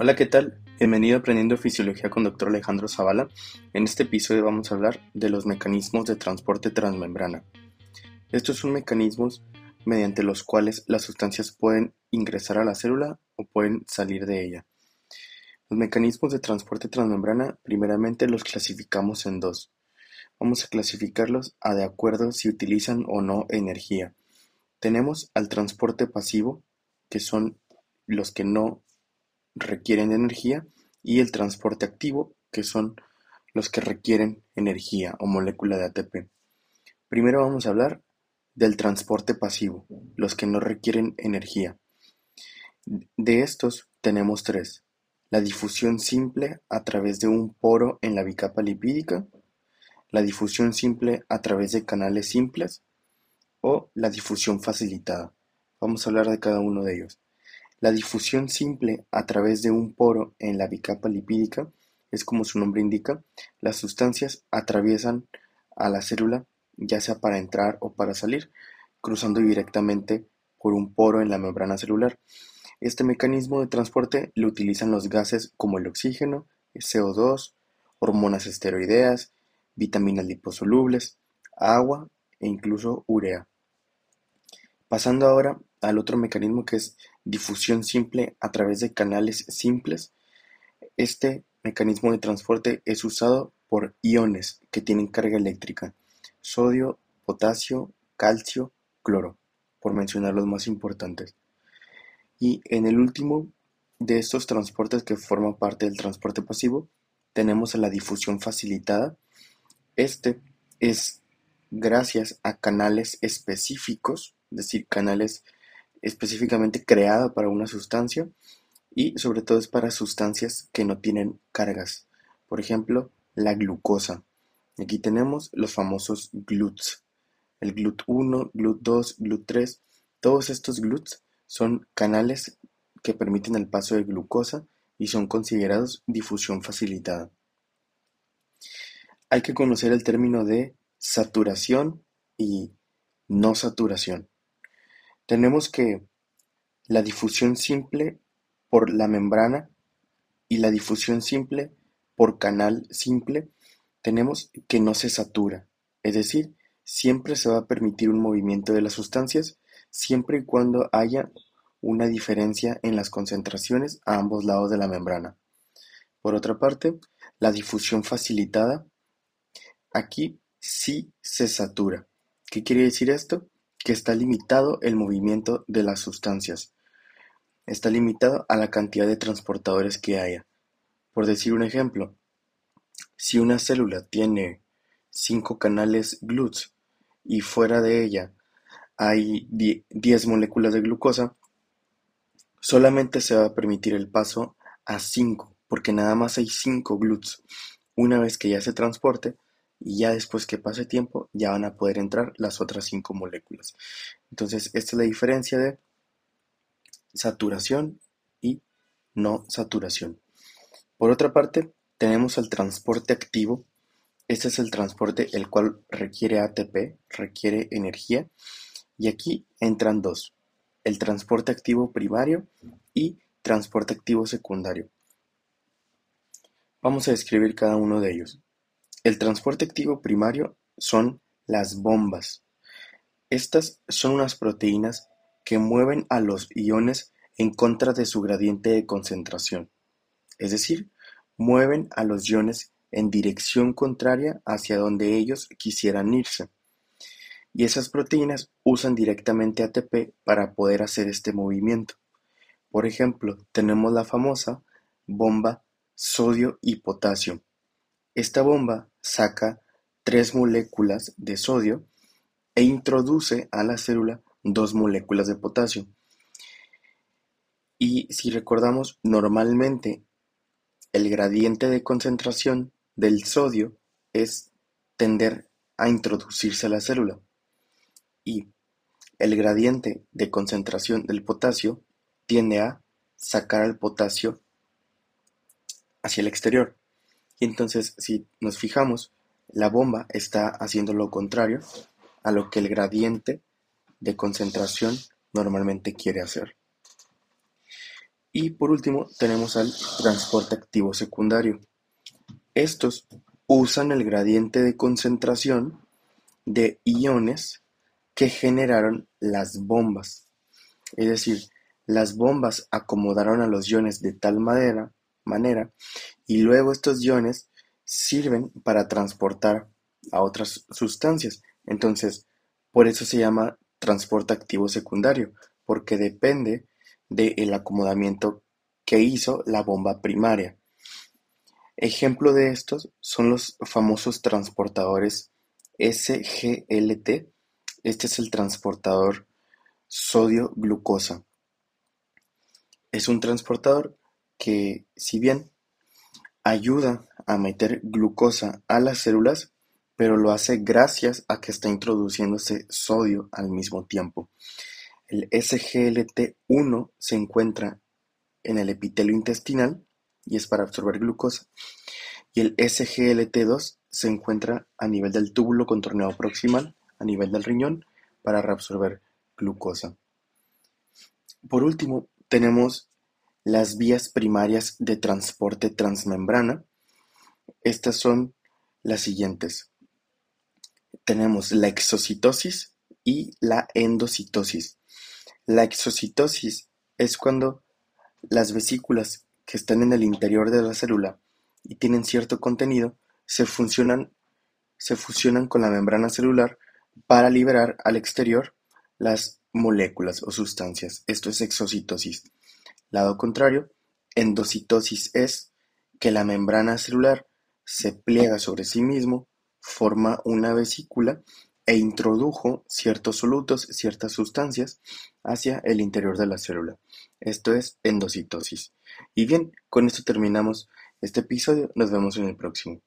Hola, ¿qué tal? Bienvenido Aprendiendo Fisiología con Dr. Alejandro Zavala. En este episodio vamos a hablar de los mecanismos de transporte transmembrana. Estos son mecanismos mediante los cuales las sustancias pueden ingresar a la célula o pueden salir de ella. Los mecanismos de transporte transmembrana primeramente los clasificamos en dos. Vamos a clasificarlos a de acuerdo si utilizan o no energía. Tenemos al transporte pasivo, que son los que no requieren energía, y el transporte activo, que son los que requieren energía o molécula de ATP. Primero vamos a hablar del transporte pasivo, los que no requieren energía. De estos tenemos tres. La difusión simple a través de un poro en la bicapa lipídica, la difusión simple a través de canales simples o la difusión facilitada. Vamos a hablar de cada uno de ellos. La difusión simple a través de un poro en la bicapa lipídica es como su nombre indica, las sustancias atraviesan a la célula ya sea para entrar o para salir, cruzando directamente por un poro en la membrana celular. Este mecanismo de transporte lo utilizan los gases como el oxígeno, el CO2, hormonas esteroideas, vitaminas liposolubles, agua e incluso urea. Pasando ahora al otro mecanismo que es difusión simple a través de canales simples. Este mecanismo de transporte es usado por iones que tienen carga eléctrica, sodio, potasio, calcio, cloro, por mencionar los más importantes. Y en el último de estos transportes que forman parte del transporte pasivo, tenemos la difusión facilitada. Este es gracias a canales específicos, es decir, canales específicamente creada para una sustancia y sobre todo es para sustancias que no tienen cargas. Por ejemplo, la glucosa. Aquí tenemos los famosos GLUTs. El GLUT 1, GLUT 2, GLUT 3. Todos estos GLUTs son canales que permiten el paso de glucosa y son considerados difusión facilitada. Hay que conocer el término de saturación y no saturación. Tenemos que la difusión simple por la membrana y la difusión simple por canal simple tenemos que no se satura, es decir, siempre se va a permitir un movimiento de las sustancias siempre y cuando haya una diferencia en las concentraciones a ambos lados de la membrana. Por otra parte, la difusión facilitada, aquí sí se satura. ¿Qué quiere decir esto? Que está limitado el movimiento de las sustancias. Está limitado a la cantidad de transportadores que haya. Por decir un ejemplo, si una célula tiene cinco canales GLUTs y fuera de ella hay 10 moléculas de glucosa, solamente se va a permitir el paso a 5, porque nada más hay 5 GLUTs. Una vez que ya se transporte, y ya después que pase tiempo ya van a poder entrar las otras cinco moléculas. Entonces, esta es la diferencia de saturación y no saturación. Por otra parte, tenemos el transporte activo. Este es el transporte el cual requiere ATP, requiere energía. Y aquí entran dos, el transporte activo primario y transporte activo secundario. Vamos a describir cada uno de ellos. El transporte activo primario son las bombas. Estas son unas proteínas que mueven a los iones en contra de su gradiente de concentración, es decir, mueven a los iones en dirección contraria hacia donde ellos quisieran irse. Y esas proteínas usan directamente ATP para poder hacer este movimiento. Por ejemplo, tenemos la famosa bomba sodio y potasio, esta bomba saca tres moléculas de sodio e introduce a la célula dos moléculas de potasio. Y si recordamos, normalmente el gradiente de concentración del sodio es tender a introducirse a la célula. Y el gradiente de concentración del potasio tiende a sacar al potasio hacia el exterior. Y entonces, si nos fijamos, la bomba está haciendo lo contrario a lo que el gradiente de concentración normalmente quiere hacer. Y por último tenemos al transporte activo secundario. Estos usan el gradiente de concentración de iones que generaron las bombas. Es decir, las bombas acomodaron a los iones de tal manera, manera y luego estos iones sirven para transportar a otras sustancias. Entonces, por eso se llama transporte activo secundario, porque depende del acomodamiento que hizo la bomba primaria. Ejemplo de estos son los famosos transportadores SGLT. Este es el transportador sodio-glucosa. Es un transportador que, si bien ayuda a meter glucosa a las células, pero lo hace gracias a que está introduciéndose sodio al mismo tiempo. El SGLT1 se encuentra en el epitelio intestinal y es para absorber glucosa, y el SGLT2 se encuentra a nivel del túbulo contorneado proximal, a nivel del riñón, para reabsorber glucosa. Por último, tenemos las vías primarias de transporte transmembrana. Estas son las siguientes tenemos la exocitosis y la endocitosis. La exocitosis es cuando las vesículas que están en el interior de la célula y tienen cierto contenido se, se fusionan con la membrana celular para liberar al exterior las moléculas o sustancias. Esto es exocitosis. Lado contrario, endocitosis es que la membrana celular se pliega sobre sí mismo forma una vesícula e introdujo ciertos solutos, ciertas sustancias hacia el interior de la célula. Esto es endocitosis. Y bien, con esto terminamos este episodio. Nos vemos en el próximo.